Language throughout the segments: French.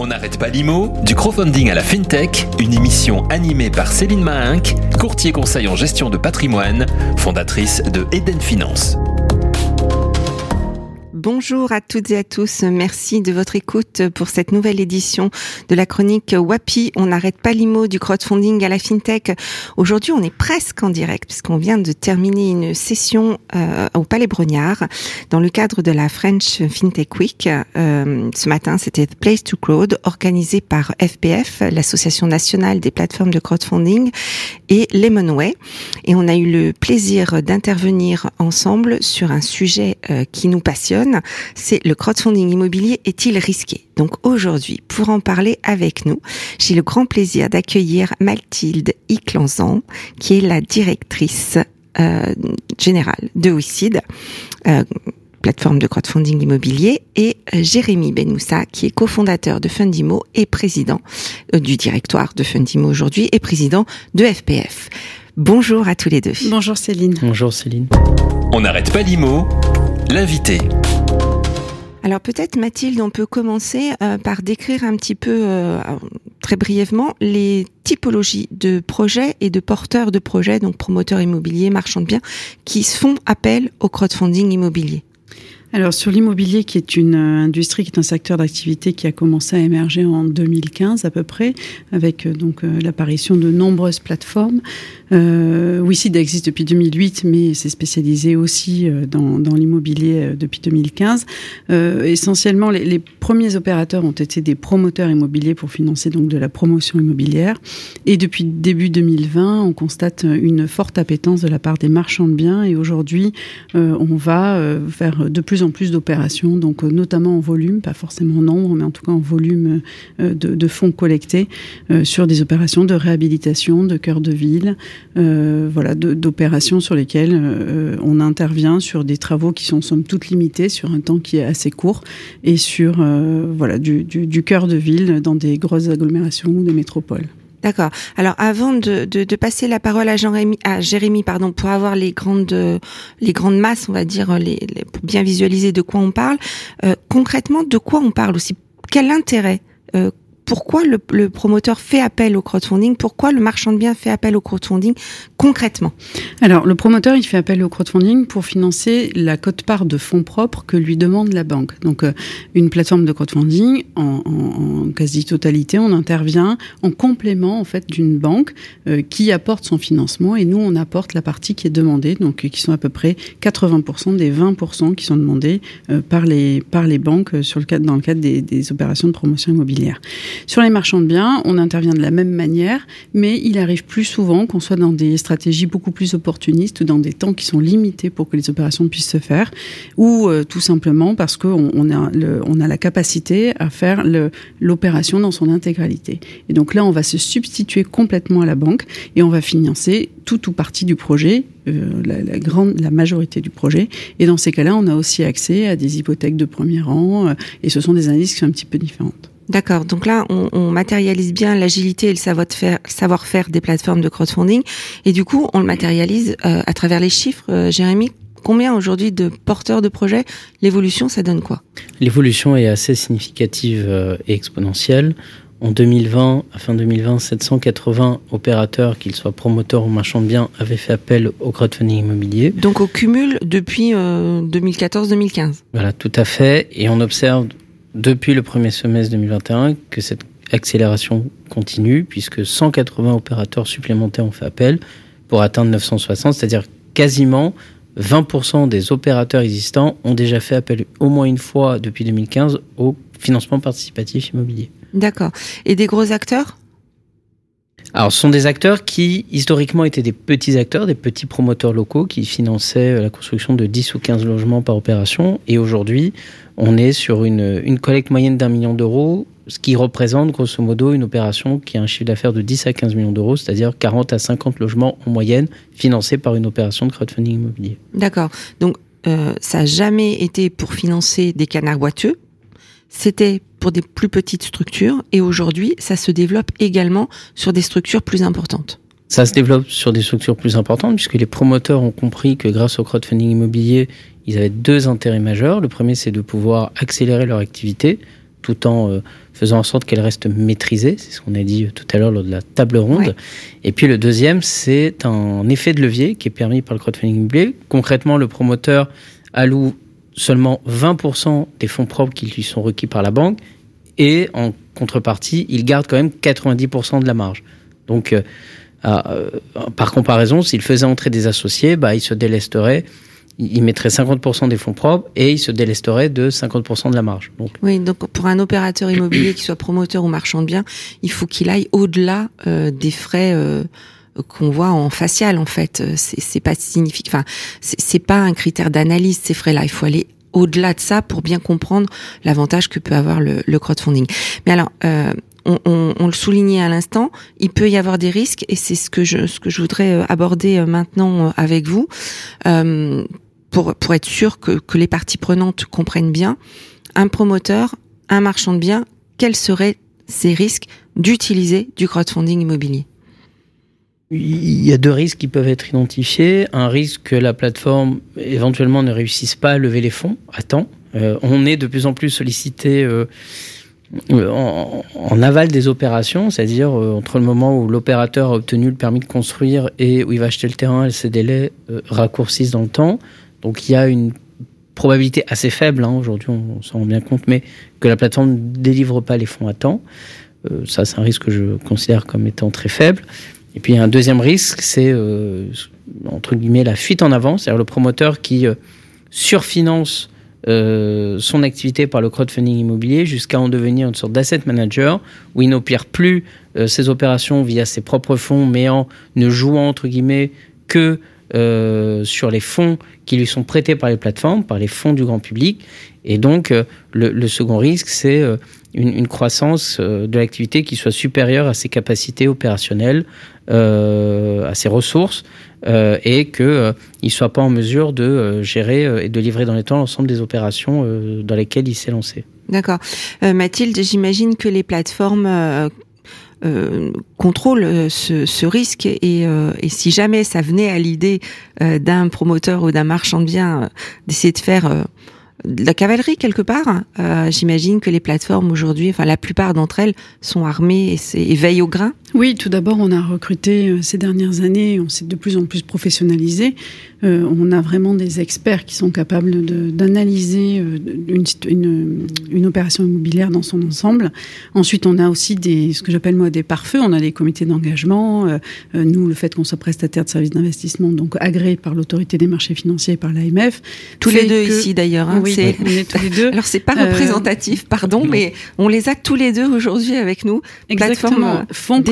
On n'arrête pas l'IMO, du crowdfunding à la FinTech, une émission animée par Céline Mahinck, courtier conseil en gestion de patrimoine, fondatrice de Eden Finance. Bonjour à toutes et à tous. Merci de votre écoute pour cette nouvelle édition de la chronique WAPI. On n'arrête pas l'IMO du crowdfunding à la FinTech. Aujourd'hui, on est presque en direct puisqu'on vient de terminer une session euh, au Palais Brognard dans le cadre de la French FinTech Week. Euh, ce matin, c'était Place to Crowd organisé par FPF, l'Association nationale des plateformes de crowdfunding et Lemonway. Et on a eu le plaisir d'intervenir ensemble sur un sujet euh, qui nous passionne c'est le crowdfunding immobilier est-il risqué? Donc aujourd'hui, pour en parler avec nous, j'ai le grand plaisir d'accueillir Mathilde Iclanzan, qui est la directrice euh, générale de WICID. Euh, plateforme de crowdfunding immobilier, et euh, Jérémy Benmoussa, qui est cofondateur de Fundimo et président du directoire de Fundimo aujourd'hui et président de FPF. Bonjour à tous les deux. Bonjour Céline. Bonjour Céline. On n'arrête pas l'IMO, l'invité. Alors peut-être Mathilde, on peut commencer euh, par décrire un petit peu euh, très brièvement les typologies de projets et de porteurs de projets, donc promoteurs immobiliers, marchands de biens, qui font appel au crowdfunding immobilier. Alors sur l'immobilier, qui est une euh, industrie, qui est un secteur d'activité qui a commencé à émerger en 2015 à peu près, avec euh, donc euh, l'apparition de nombreuses plateformes. Euh, existe depuis 2008, mais c'est spécialisé aussi dans, l'immobilier depuis 2015. Euh, essentiellement, les, premiers opérateurs ont été des promoteurs immobiliers pour financer donc de la promotion immobilière. Et depuis début 2020, on constate une forte appétence de la part des marchands de biens. Et aujourd'hui, on va vers de plus en plus d'opérations, donc euh, notamment en volume, pas forcément en nombre, mais en tout cas en volume euh, de, fonds collectés euh, sur des opérations de réhabilitation, de cœur de ville, voilà, d'opérations sur lesquelles on intervient sur des travaux qui sont somme toute limités, sur un temps qui est assez court, et sur voilà du, du cœur de ville dans des grosses agglomérations ou des métropoles. D'accord. Alors avant de, passer la parole à, Jean-Rémy, à Jérémy, pardon, pour avoir les grandes les grandes masses, on va dire, les, les pour bien visualiser de quoi on parle. Euh, concrètement, de quoi on parle aussi? Quel intérêt euh, pourquoi le, promoteur fait appel au crowdfunding Pourquoi le marchand de biens fait appel au crowdfunding concrètement? Alors, le promoteur, il fait appel au crowdfunding pour financer la cote-part de fonds propres que lui demande la banque. Donc, euh, une plateforme de crowdfunding, en, quasi-totalité, on intervient en complément en fait d'une banque euh, qui apporte son financement et nous, on apporte la partie qui est demandée, donc qui sont à peu près 80% des 20% qui sont demandés euh, par les par les banques sur le cadre dans le cadre des opérations de promotion immobilière. Sur les marchands de biens, on intervient de la même manière, mais il arrive plus souvent qu'on soit dans des stratégies beaucoup plus opportunistes dans des temps qui sont limités pour que les opérations puissent se faire, ou euh, tout simplement parce qu'on on a, on a la capacité à faire l'opération dans son intégralité. Et donc là, on va se substituer complètement à la banque et on va financer tout ou partie du projet, euh, la, la, grande, la majorité du projet. Et dans ces cas-là, on a aussi accès à des hypothèques de premier rang, euh, et ce sont des indices qui sont un petit peu différentes. D'accord. Donc là, on, on matérialise bien l'agilité et le savoir-faire savoir -faire des plateformes de crowdfunding. Et du coup, on le matérialise euh, à travers les chiffres. Euh, Jérémy, combien aujourd'hui de porteurs de projets L'évolution, ça donne quoi? L'évolution est assez significative euh, et exponentielle. En 2020, à fin 2020, 780 opérateurs, qu'ils soient promoteurs ou marchands de biens, avaient fait appel au crowdfunding immobilier. Donc au cumul depuis 2014-2015 Voilà, tout à fait. Et on observe depuis le premier semestre 2021 que cette accélération continue, puisque 180 opérateurs supplémentaires ont fait appel pour atteindre 960, c'est-à-dire quasiment 20% des opérateurs existants ont déjà fait appel au moins une fois depuis 2015 au financement participatif immobilier. D'accord. Et des gros acteurs? Alors, ce sont des acteurs qui, historiquement, étaient des petits acteurs, des petits promoteurs locaux qui finançaient la construction de 10 ou 15 logements par opération. Et aujourd'hui, on est sur une, une collecte moyenne d'un million d'euros, ce qui représente grosso modo une opération qui a un chiffre d'affaires de 10 à 15 millions d'euros, c'est-à-dire 40 à 50 logements en moyenne financés par une opération de crowdfunding immobilier. D'accord. Donc, euh, ça n'a jamais été pour financer des canards boiteux, c'était pour des plus petites structures et aujourd'hui, ça se développe également sur des structures plus importantes. Ça se développe sur des structures plus importantes puisque les promoteurs ont compris que grâce au crowdfunding immobilier, ils avaient deux intérêts majeurs. Le premier, c'est de pouvoir accélérer leur activité. tout en faisant en sorte qu'elle reste maîtrisée. C'est ce qu'on a dit tout à l'heure lors de la table ronde. Et puis le deuxième, c'est un effet de levier qui est permis par le crowdfunding immobilier. Concrètement, le promoteur alloue seulement 20% des fonds propres qui lui sont requis par la banque et en contrepartie, il garde quand même 90% de la marge. Donc, euh, euh, par comparaison, s'il faisait entrer des associés, bah, il se délesterait il mettrait 50% des fonds propres et il se délesterait de 50% de la marge. Donc. Oui, donc pour un opérateur immobilier qui soit promoteur ou marchand de biens, il faut qu'il aille au-delà euh, des frais qu'on voit en facial en fait. C'est pas signifique, enfin c'est pas un critère d'analyse ces frais-là. Il faut aller au-delà de ça pour bien comprendre l'avantage que peut avoir le, crowdfunding. Mais alors, euh, on, le soulignait à l'instant, il peut y avoir des risques et c'est ce que je ce que je voudrais euh, aborder maintenant avec vous. Euh, pour, pour être sûr que, que les parties prenantes comprennent bien, un promoteur, un marchand de biens, quels seraient ces risques d'utiliser du crowdfunding immobilier? Il y a deux risques qui peuvent être identifiés. Un risque que la plateforme éventuellement ne réussisse pas à lever les fonds à temps. Euh, on est de plus en plus sollicité euh, euh en, aval des opérations, c'est-à-dire euh, entre le moment où l'opérateur a obtenu le permis de construire et où il va acheter le terrain, ces délais euh, raccourcissent dans le temps. Donc il y a une probabilité assez faible, hein, aujourd'hui on, s'en rend bien compte, mais que la plateforme ne délivre pas les fonds à temps. Euh, ça, c'est un risque que je considère comme étant très faible. Et puis un deuxième risque, c'est euh, entre guillemets la fuite en avant, c'est-à-dire le promoteur qui euh, surfinance euh, son activité par le crowdfunding immobilier jusqu'à en devenir une sorte d'asset manager où il n'opère plus ses opérations via ses propres fonds, mais en ne jouant entre guillemets que euh, sur les fonds qui lui sont prêtés par les plateformes, par les fonds du grand public. Et donc, euh, le, second risque, c'est euh, une, une, croissance de l'activité qui soit supérieure à ses capacités opérationnelles, à ses ressources, et qu'il ne soit pas en mesure de gérer et de livrer dans les temps l'ensemble des opérations dans lesquelles il s'est lancé. D'accord. Mathilde, j'imagine que les plateformes euh, contrôle euh, ce, risque. Et, euh, et, si jamais ça venait à l'idée d'un promoteur ou d'un marchand de biens d'essayer de faire de la cavalerie quelque part. J'imagine que les plateformes aujourd'hui, enfin la plupart d'entre elles, sont armées et, et veillent au grain. Oui, tout d'abord, on a recruté ces dernières années, on s'est de plus en plus professionnalisé. Euh, on a vraiment des experts qui sont capables d'analyser euh, une, une, une, opération immobilière dans son ensemble. Ensuite, on a aussi des, ce que j'appelle moi des pare-feux. On a des comités d'engagement. Euh, nous, le fait qu'on soit prestataire de services d'investissement, donc agréé par l'autorité des marchés financiers et par l'AMF. Tous les deux que... ici d'ailleurs. Hein, oui, on est tous les deux. Alors c'est pas représentatif, pardon, mais on les a tous les deux aujourd'hui avec nous. Exactement. Font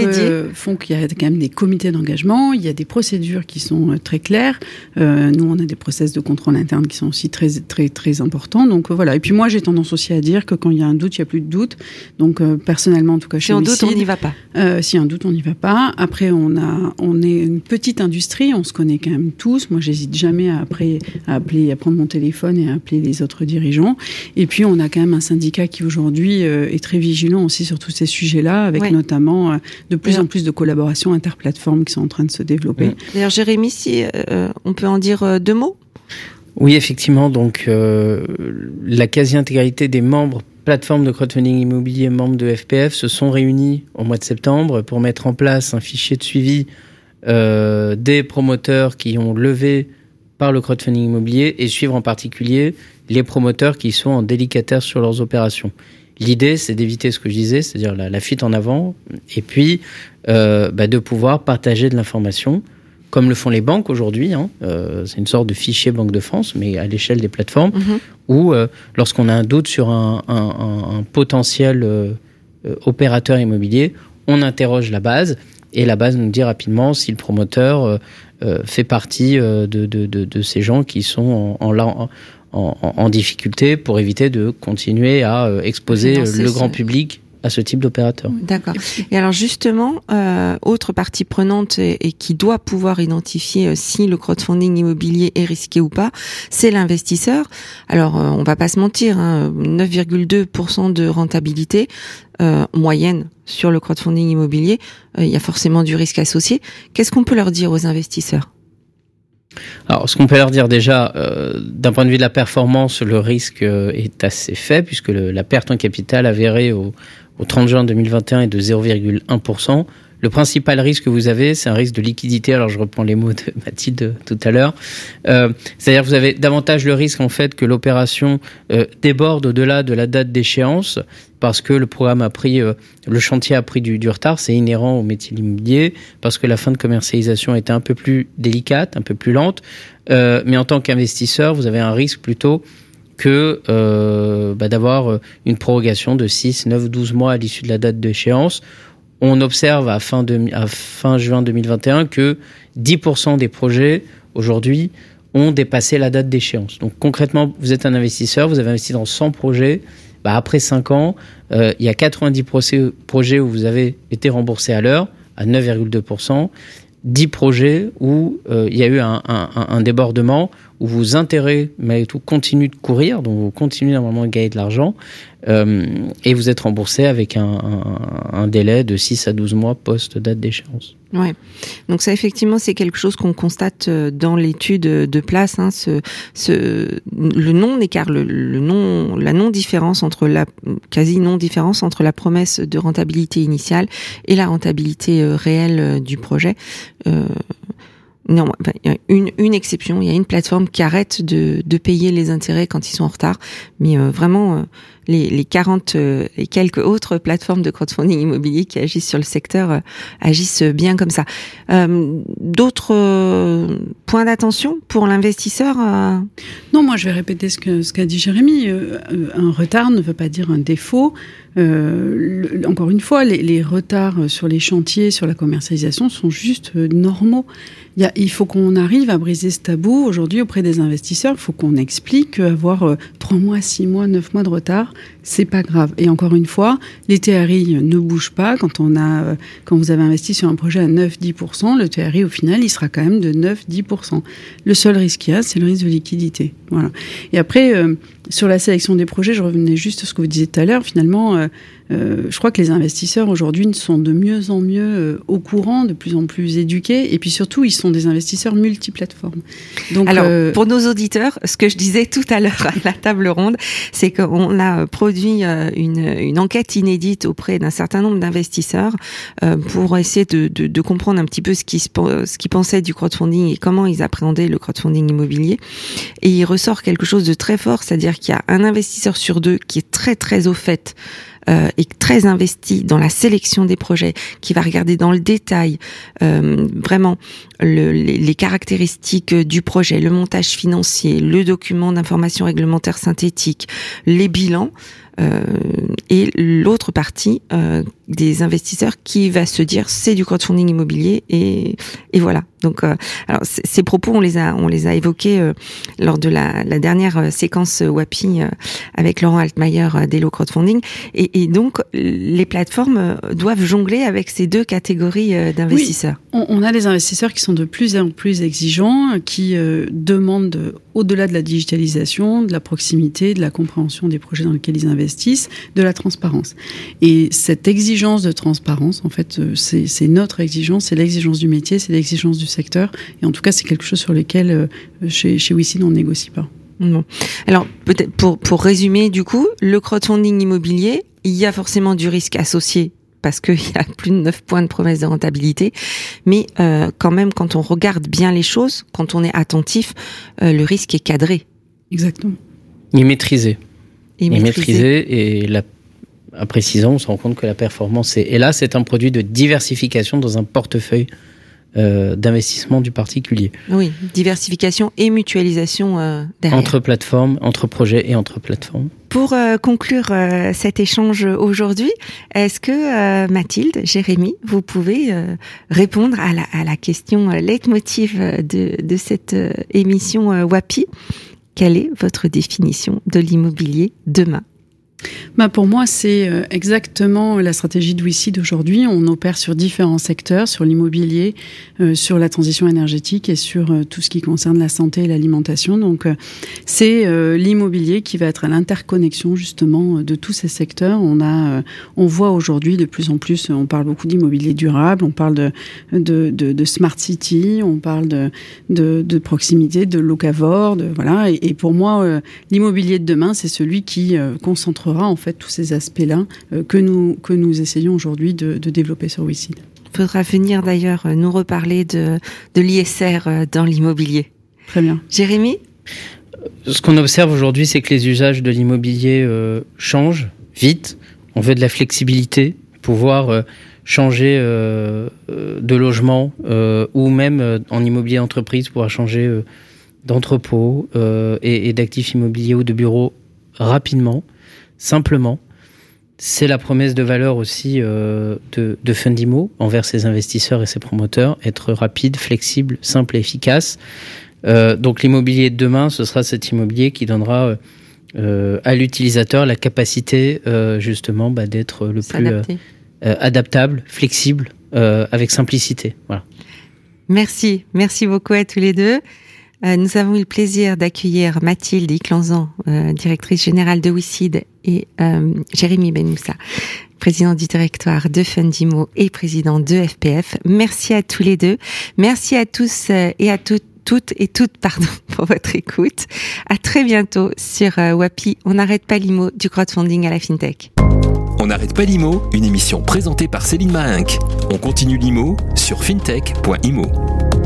font qu'il y a quand même des comités d'engagement. Il y a des procédures qui sont très claires. Euh, nous, on a des process de contrôle interne qui sont aussi très, très, très importants. Donc euh, voilà. Et puis moi, j'ai tendance aussi à dire que quand il y a un doute, il n'y a plus de doute. Donc euh, personnellement, en tout cas, chez si on doute, on n'y va pas. Euh, si un doute, on n'y va pas. Après, on a, on est une petite industrie. On se connaît quand même tous. Moi, j'hésite jamais à après à appeler, à prendre mon téléphone et à appeler les autres dirigeants. Et puis, on a quand même un syndicat qui aujourd'hui euh, est très vigilant aussi sur tous ces sujets-là, avec ouais. notamment euh, de plus en plus de collaborations interplateformes qui sont en train de se développer. D'ailleurs, Jérémy, si on peut en dire euh, deux mots? Oui, effectivement. Donc, euh, la quasi-intégralité des membres plateforme de crowdfunding immobilier membres de FPF se sont réunis au mois de septembre pour mettre en place un fichier de suivi euh, des promoteurs qui ont levé par le crowdfunding immobilier et suivre en particulier les promoteurs qui sont en délicataire sur leurs opérations. L'idée, c'est d'éviter ce que je disais, c'est-à-dire la, la, fuite en avant, et puis euh, bah, de pouvoir partager de l'information comme le font les banques aujourd'hui. Hein. Euh, c'est une sorte de fichier Banque de France, mais à l'échelle des plateformes, mmh. où euh, lorsqu'on a un doute sur un, un, un, un potentiel opérateur immobilier, on interroge la base et la base nous dit rapidement si le promoteur fait partie de, de, de, de, ces gens qui sont en, en, en, en difficulté pour éviter de continuer à exposer le grand public à ce type d'opérateur. D'accord. Et alors justement, euh, autre partie prenante et, et, qui doit pouvoir identifier euh, si le crowdfunding immobilier est risqué ou pas, c'est l'investisseur. Alors euh, on va pas se mentir, hein, 9,2% de rentabilité euh, moyenne sur le crowdfunding immobilier, euh, il y a forcément du risque associé. Qu'est-ce qu'on peut leur dire aux investisseurs? Alors, ce qu'on peut leur dire déjà, euh, d'un point de vue de la performance, le risque euh, est assez faible puisque le, la perte en capital avérée au, au 30 juin 2021 est de 0,1%. Le principal risque que vous avez, c'est un risque de liquidité. Alors, je reprends les mots de Mathilde tout à l'heure. Euh, C'est-à-dire que vous avez davantage le risque, en fait, que l'opération euh, déborde au-delà de la date d'échéance parce que le programme a pris, euh, le chantier a pris du, retard. C'est inhérent au métier de l'immobilier parce que la fin de commercialisation était un peu plus délicate, un peu plus lente. Euh, mais en tant qu'investisseur, vous avez un risque plutôt que euh, bah, d'avoir une prorogation de 6, 9, 12 mois à l'issue de la date d'échéance on observe à fin, juin 2021 que 10% des projets aujourd'hui ont dépassé la date d'échéance. Donc concrètement, vous êtes un investisseur, vous avez investi dans 100 projets, bah après 5 ans, euh, il y a 90 projets où vous avez été remboursé à l'heure, à 9,2%, 10 projets où euh, il y a eu un, un, un, débordement, où vos intérêts, malgré tout, continuent de courir, donc vous continuez normalement à gagner de l'argent, euh, et vous êtes remboursé avec un, un, un, délai de 6 à 12 mois post-date d'échéance. Ouais. Donc ça, effectivement, c'est quelque chose qu'on constate euh, dans l'étude de place, hein, ce, ce, le non-écart, le, le non, la non-différence entre la, quasi non-différence entre la promesse de rentabilité initiale et la rentabilité euh, réelle du projet. Euh, non, il y a une, une exception, il y a une plateforme qui arrête de, de payer les intérêts quand ils sont en retard, mais euh, vraiment euh, les, les 40 euh, et quelques autres plateformes de crowdfunding immobilier qui agissent sur le secteur euh, agissent bien comme ça. Euh, d'autres points d'attention pour l'investisseur Non, moi je vais répéter ce que ce qu'a dit Jérémy. un retard ne veut pas dire un défaut. Le, encore une fois, les, les, retards sur les chantiers, sur la commercialisation sont juste normaux. Il, y a, il faut qu'on arrive à briser ce tabou aujourd'hui auprès des investisseurs. Il faut qu'on explique qu'avoir trois mois, six mois, neuf mois de retard, c'est pas grave. Et encore une fois, les TRI ne bougent pas. Quand on a, quand vous avez investi sur un projet à 9-10%, le TRI au final, il sera quand même de 9-10%. Le seul risque qu'il y a, c'est le risque de liquidité. Voilà. Et après, euh, sur la sélection des projets, je revenais juste à ce que vous disiez tout à l'heure. Finalement, euh, euh, je crois que les investisseurs aujourd'hui sont de mieux en mieux euh, au courant, de plus en plus éduqués, et puis surtout, ils sont des investisseurs multiplateformes. Donc, alors, pour nos auditeurs, ce que je disais tout à l'heure à la table ronde, c'est qu'on a produit une, une, enquête inédite auprès d'un certain nombre d'investisseurs pour essayer de, de, de, comprendre un petit peu ce qu'ils ce qu'ils pensaient du crowdfunding et comment ils appréhendaient le crowdfunding immobilier. Et il ressort quelque chose de très fort, c'est-à-dire qu'il y a un investisseur sur deux qui est très très au fait euh, est très investi dans la sélection des projets, qui va regarder dans le détail euh, vraiment le, les, les, caractéristiques du projet, le montage financier, le document d'information réglementaire synthétique, les bilans, euh, et l'autre partie euh, des investisseurs qui va se dire c'est du crowdfunding immobilier et, et voilà. Donc, euh, alors ces propos on les a on les a évoqués euh, lors de la, dernière euh, séquence WAPI avec Laurent Altmaier d'Elo Crowdfunding et, donc les plateformes doivent jongler avec ces deux catégories d'investisseurs. On, on, a des investisseurs qui sont de plus en plus exigeants, qui demandent au-delà de la digitalisation, de la proximité, de la compréhension des projets dans lesquels ils investissent, de la transparence. Et cette exigence de transparence, en fait, c'est notre exigence, c'est l'exigence du métier, c'est l'exigence du secteur. Et en tout cas, c'est quelque chose sur lequel, euh, chez, chez Wissin, on ne négocie pas. Bon. Alors, peut-être pour, pour résumer, du coup, le crowdfunding immobilier, il y a forcément du risque associé parce qu'il y a plus de 9 points de promesse de rentabilité. Mais euh, quand même, quand on regarde bien les choses, quand on est attentif, euh, le risque est cadré. Exactement. Il est maîtrisé. Il est maîtrisé. et la, à précisant, on se rend compte que la performance est... Et là, c'est un produit de diversification dans un portefeuille euh, d'investissement du particulier. Oui, diversification et mutualisation euh, derrière. Entre plateformes, entre projets et entre plateformes. Pour euh, conclure euh, cet échange aujourd'hui, est-ce que Mathilde, Jérémy, vous pouvez répondre à la, à la question leitmotiv de, de cette émission WAPI? Quelle est votre définition de l'immobilier demain? Bah Pour moi, c'est euh, exactement la stratégie WICID aujourd'hui. On opère sur différents secteurs, sur l'immobilier, euh, sur la transition énergétique et sur euh, tout ce qui concerne la santé et l'alimentation. Donc, c'est l'immobilier qui va être à l'interconnexion justement de tous ces secteurs. On, a, on voit aujourd'hui de plus en plus, on parle beaucoup d'immobilier durable, on parle de, smart city, on parle de, proximité, de locavore, voilà. Et, et pour moi, l'immobilier de demain, c'est celui qui concentrera en fait tous ces aspects-là euh, que, nous, que nous essayons aujourd'hui de, développer sur WICID. Il faudra venir d'ailleurs euh, nous reparler de, de l'ISR euh, dans l'immobilier. Très bien. Jérémy Ce qu'on observe aujourd'hui, c'est que les usages de l'immobilier changent vite. On veut de la flexibilité, pouvoir changer de logement ou même en immobilier entreprise, pouvoir changer d'entrepôt et, et d'actifs immobiliers ou de bureaux rapidement simplement. C'est la promesse de valeur aussi euh, de, de Fundimo envers ses investisseurs et ses promoteurs, être rapide, flexible, simple et efficace. Euh, donc l'immobilier de demain, ce sera cet immobilier qui donnera euh, à l'utilisateur la capacité justement bah, d'être le plus adaptable, flexible, avec simplicité. Voilà. Merci, merci beaucoup à tous les deux. Euh, nous avons eu le plaisir d'accueillir Mathilde Iclanzan, euh, directrice générale de WICID, et euh, Jérémy Benoussa, président du directoire de Fundimo et président de FPF. Merci à tous les deux. Merci à tous et à toutes toutes et toutes pardon pour votre écoute. À très bientôt sur Wapi. On n'arrête pas l'IMO du crowdfunding à la fintech. On n'arrête pas l'IMO, une émission présentée par Céline Mahinck. On continue l'IMO sur fintech.imo.